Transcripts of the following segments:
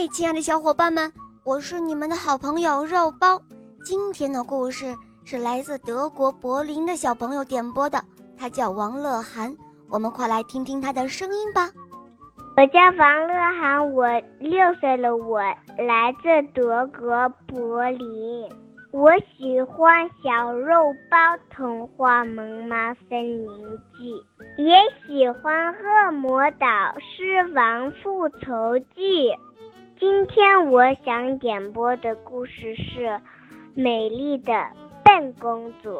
嗨，亲爱的小伙伴们，我是你们的好朋友肉包。今天的故事是来自德国柏林的小朋友点播的，他叫王乐涵。我们快来听听他的声音吧。我叫王乐涵，我六岁了，我来自德国柏林。我喜欢《小肉包童话萌妈森林记》，也喜欢《恶魔岛狮王复仇记》。今天我想点播的故事是《美丽的笨公主》。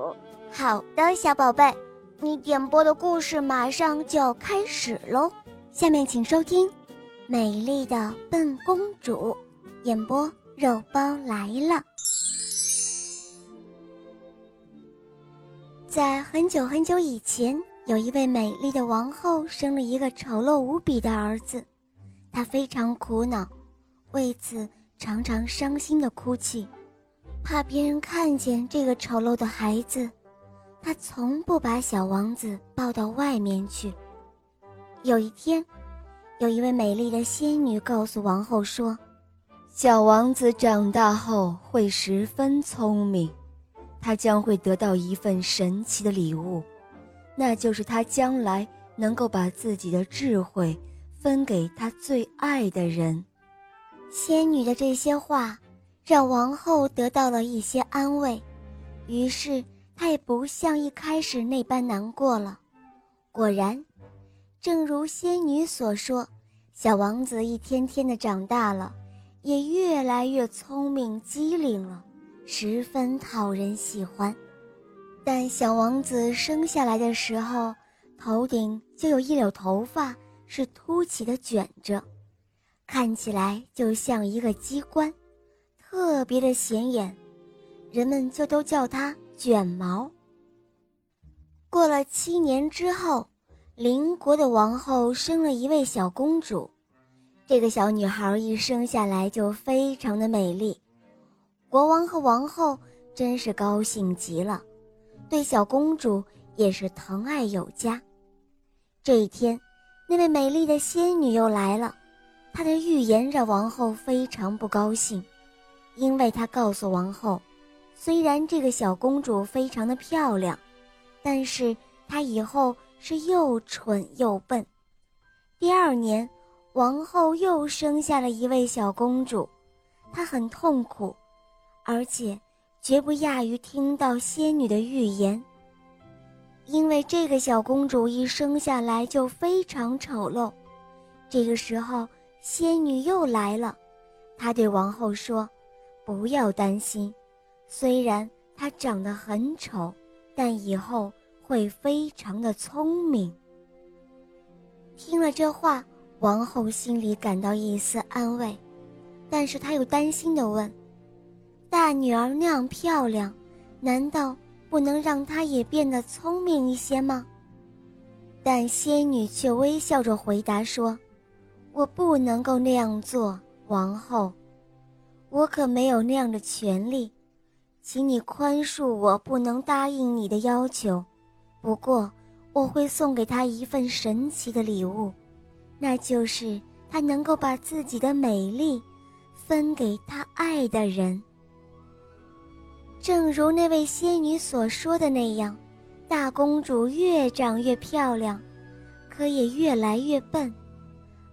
好的，小宝贝，你点播的故事马上就要开始喽。下面请收听《美丽的笨公主》，演播肉包来了。在很久很久以前，有一位美丽的王后生了一个丑陋无比的儿子，她非常苦恼。为此，常常伤心的哭泣，怕别人看见这个丑陋的孩子。他从不把小王子抱到外面去。有一天，有一位美丽的仙女告诉王后说：“小王子长大后会十分聪明，他将会得到一份神奇的礼物，那就是他将来能够把自己的智慧分给他最爱的人。”仙女的这些话，让王后得到了一些安慰，于是她也不像一开始那般难过了。果然，正如仙女所说，小王子一天天的长大了，也越来越聪明机灵了，十分讨人喜欢。但小王子生下来的时候，头顶就有一绺头发是凸起的卷着。看起来就像一个机关，特别的显眼，人们就都叫它卷毛。过了七年之后，邻国的王后生了一位小公主，这个小女孩一生下来就非常的美丽，国王和王后真是高兴极了，对小公主也是疼爱有加。这一天，那位美丽的仙女又来了。他的预言让王后非常不高兴，因为他告诉王后，虽然这个小公主非常的漂亮，但是她以后是又蠢又笨。第二年，王后又生下了一位小公主，她很痛苦，而且绝不亚于听到仙女的预言，因为这个小公主一生下来就非常丑陋。这个时候。仙女又来了，她对王后说：“不要担心，虽然她长得很丑，但以后会非常的聪明。”听了这话，王后心里感到一丝安慰，但是她又担心地问：“大女儿那样漂亮，难道不能让她也变得聪明一些吗？”但仙女却微笑着回答说。我不能够那样做，王后，我可没有那样的权利，请你宽恕我不能答应你的要求。不过，我会送给他一份神奇的礼物，那就是他能够把自己的美丽分给他爱的人。正如那位仙女所说的那样，大公主越长越漂亮，可也越来越笨。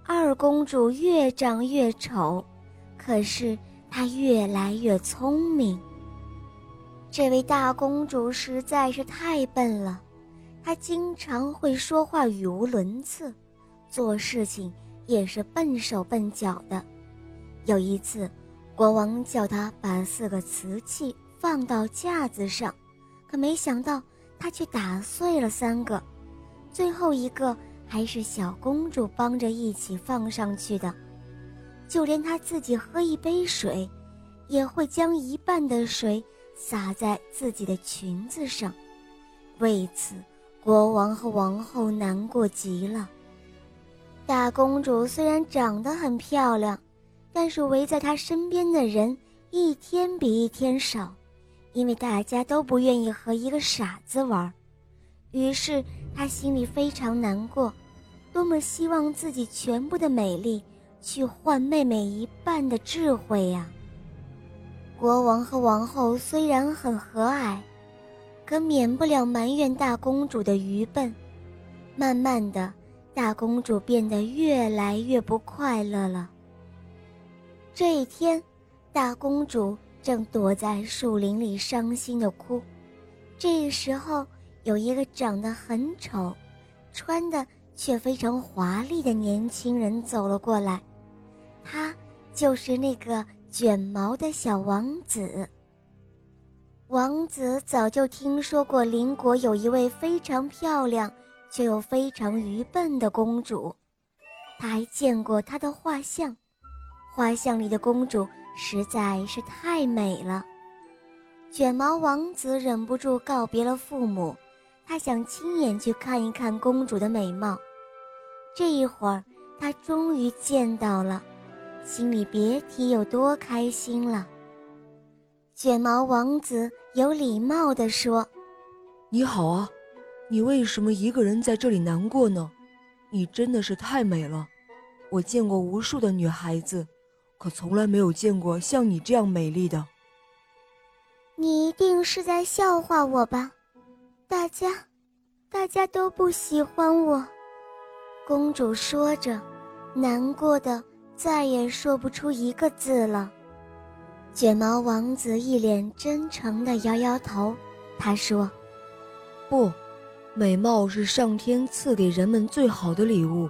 二公主越长越丑，可是她越来越聪明。这位大公主实在是太笨了，她经常会说话语无伦次，做事情也是笨手笨脚的。有一次，国王叫她把四个瓷器放到架子上，可没想到她却打碎了三个，最后一个。还是小公主帮着一起放上去的，就连她自己喝一杯水，也会将一半的水洒在自己的裙子上。为此，国王和王后难过极了。大公主虽然长得很漂亮，但是围在她身边的人一天比一天少，因为大家都不愿意和一个傻子玩。于是。他心里非常难过，多么希望自己全部的美丽去换妹妹一半的智慧呀。国王和王后虽然很和蔼，可免不了埋怨大公主的愚笨。慢慢的，大公主变得越来越不快乐了。这一天，大公主正躲在树林里伤心的哭。这时候，有一个长得很丑、穿的却非常华丽的年轻人走了过来，他就是那个。卷毛的小王子。王子早就听说过邻国有一位非常漂亮却又非常愚笨的公主，他还见过她的画像，画像里的公主实在是太美了。卷毛王子忍不住告别了父母，他想亲眼去看一看公主的美貌。这一会儿，他终于见到了。心里别提有多开心了。卷毛王子有礼貌地说：“你好啊，你为什么一个人在这里难过呢？你真的是太美了，我见过无数的女孩子，可从来没有见过像你这样美丽的。”你一定是在笑话我吧？大家，大家都不喜欢我。”公主说着，难过的。再也说不出一个字了。卷毛王子一脸真诚地摇摇头，他说：“不，美貌是上天赐给人们最好的礼物。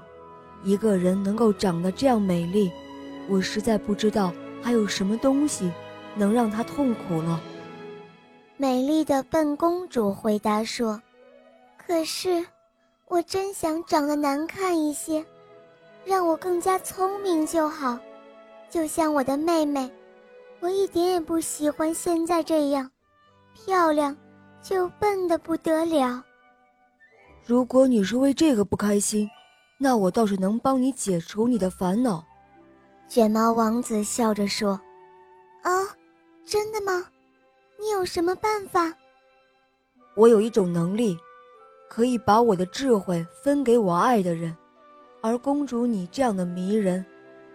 一个人能够长得这样美丽，我实在不知道还有什么东西能让他痛苦了。”美丽的笨公主回答说：“可是，我真想长得难看一些。”让我更加聪明就好，就像我的妹妹，我一点也不喜欢现在这样，漂亮就笨得不得了。如果你是为这个不开心，那我倒是能帮你解除你的烦恼。”卷毛王子笑着说。“啊，真的吗？你有什么办法？”“我有一种能力，可以把我的智慧分给我爱的人。”而公主，你这样的迷人，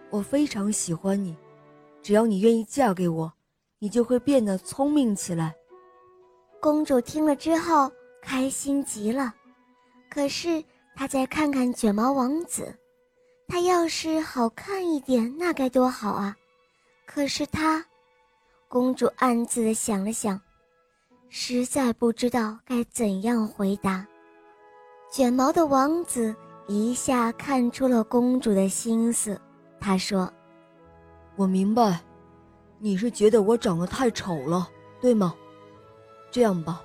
我非常喜欢你。只要你愿意嫁给我，你就会变得聪明起来。公主听了之后开心极了，可是她再看看卷毛王子，他要是好看一点，那该多好啊！可是他，公主暗自的想了想，实在不知道该怎样回答。卷毛的王子。一下看出了公主的心思，他说：“我明白，你是觉得我长得太丑了，对吗？这样吧，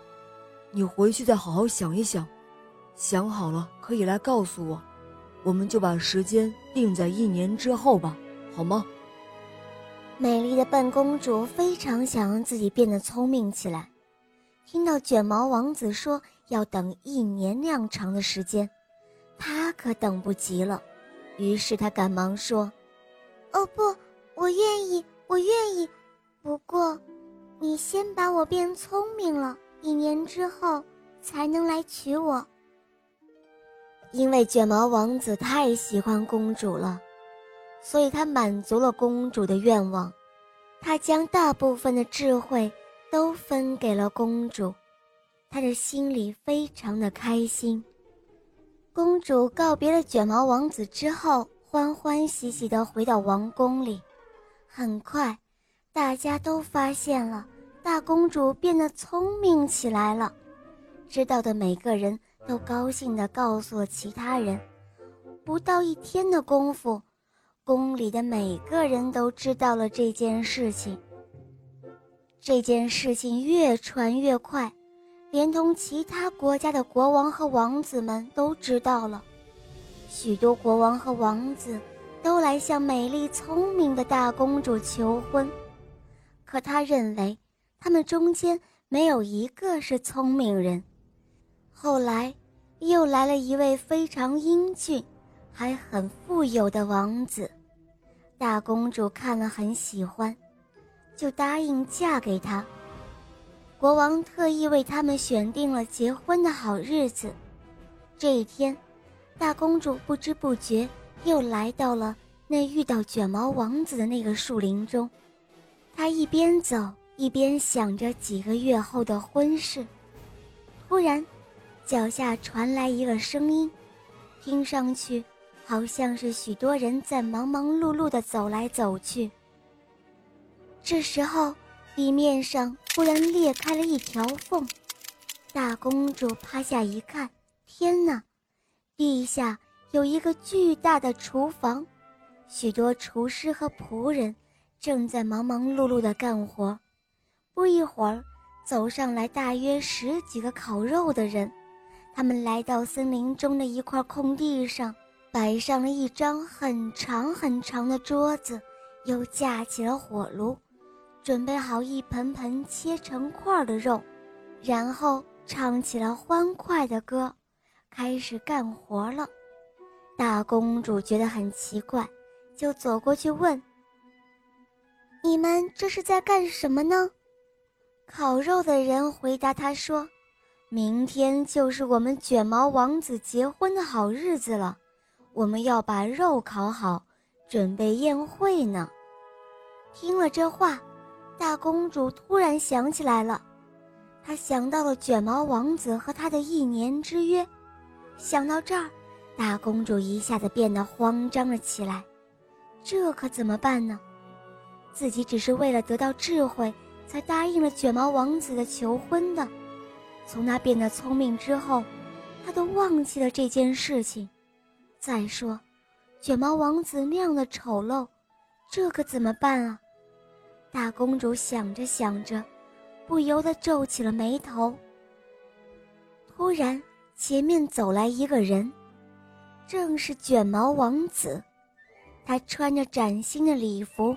你回去再好好想一想，想好了可以来告诉我，我们就把时间定在一年之后吧，好吗？”美丽的笨公主非常想让自己变得聪明起来，听到卷毛王子说要等一年那样长的时间。她可等不及了，于是她赶忙说：“哦不，我愿意，我愿意。不过，你先把我变聪明了，一年之后才能来娶我。”因为卷毛王子太喜欢公主了，所以他满足了公主的愿望，他将大部分的智慧都分给了公主，他的心里非常的开心。公主告别了卷毛王子之后，欢欢喜喜地回到王宫里。很快，大家都发现了大公主变得聪明起来了。知道的每个人都高兴地告诉了其他人。不到一天的功夫，宫里的每个人都知道了这件事情。这件事情越传越快。连同其他国家的国王和王子们都知道了，许多国王和王子都来向美丽聪明的大公主求婚，可他认为他们中间没有一个是聪明人。后来，又来了一位非常英俊，还很富有的王子，大公主看了很喜欢，就答应嫁给他。国王特意为他们选定了结婚的好日子。这一天，大公主不知不觉又来到了那遇到卷毛王子的那个树林中。他一边走一边想着几个月后的婚事。突然，脚下传来一个声音，听上去好像是许多人在忙忙碌碌地走来走去。这时候，地面上忽然裂开了一条缝，大公主趴下一看，天哪！地下有一个巨大的厨房，许多厨师和仆人正在忙忙碌碌地干活。不一会儿，走上来大约十几个烤肉的人，他们来到森林中的一块空地上，摆上了一张很长很长的桌子，又架起了火炉，准备好一盆盆切成块的肉，然后唱起了欢快的歌。开始干活了，大公主觉得很奇怪，就走过去问：“你们这是在干什么呢？”烤肉的人回答她说：“明天就是我们卷毛王子结婚的好日子了，我们要把肉烤好，准备宴会呢。”听了这话，大公主突然想起来了，她想到了卷毛王子和他的一年之约。想到这儿，大公主一下子变得慌张了起来。这可怎么办呢？自己只是为了得到智慧，才答应了卷毛王子的求婚的。从他变得聪明之后，他都忘记了这件事情。再说，卷毛王子那样的丑陋，这可怎么办啊？大公主想着想着，不由得皱起了眉头。突然。前面走来一个人，正是卷毛王子。他穿着崭新的礼服，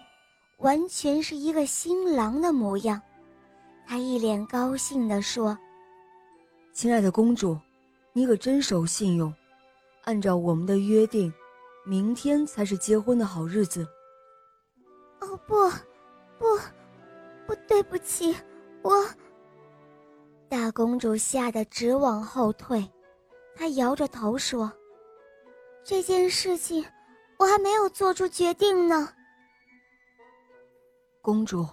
完全是一个新郎的模样。他一脸高兴地说：“亲爱的公主，你可真守信用。按照我们的约定，明天才是结婚的好日子。”“哦，不，不，不对不起，我……”大公主吓得直往后退，她摇着头说：“这件事情我还没有做出决定呢。”公主，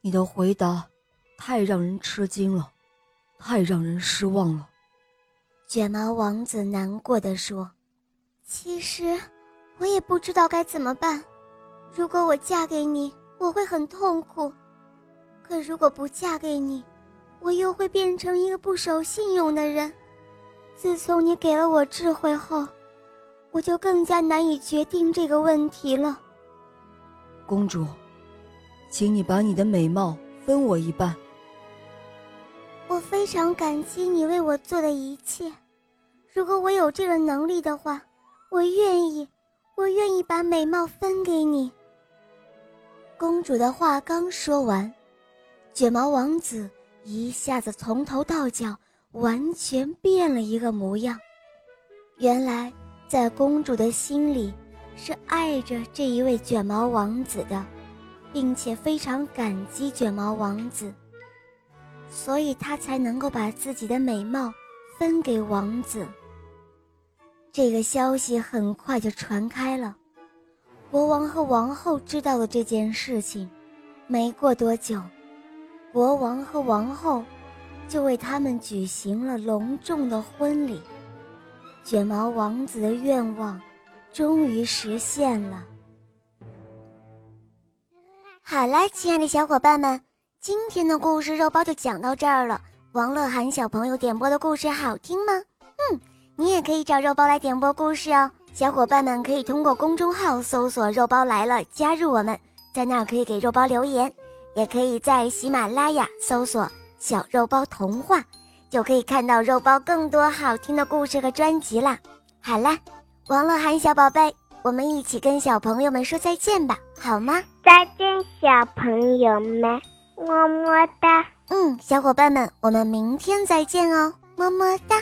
你的回答太让人吃惊了，太让人失望了。”卷毛王子难过的说：“其实我也不知道该怎么办。如果我嫁给你，我会很痛苦；可如果不嫁给你……”我又会变成一个不守信用的人。自从你给了我智慧后，我就更加难以决定这个问题了。公主，请你把你的美貌分我一半。我非常感激你为我做的一切。如果我有这个能力的话，我愿意，我愿意把美貌分给你。公主的话刚说完，卷毛王子。一下子从头到脚完全变了一个模样。原来，在公主的心里是爱着这一位卷毛王子的，并且非常感激卷毛王子，所以她才能够把自己的美貌分给王子。这个消息很快就传开了，国王和王后知道了这件事情，没过多久。国王和王后就为他们举行了隆重的婚礼，卷毛王子的愿望终于实现了。好了，亲爱的小伙伴们，今天的故事肉包就讲到这儿了。王乐涵小朋友点播的故事好听吗？嗯，你也可以找肉包来点播故事哦。小伙伴们可以通过公众号搜索“肉包来了”，加入我们，在那儿可以给肉包留言。也可以在喜马拉雅搜索“小肉包童话”，就可以看到肉包更多好听的故事和专辑啦。好啦，王乐涵小宝贝，我们一起跟小朋友们说再见吧，好吗？再见，小朋友们，么么哒。嗯，小伙伴们，我们明天再见哦，么么哒。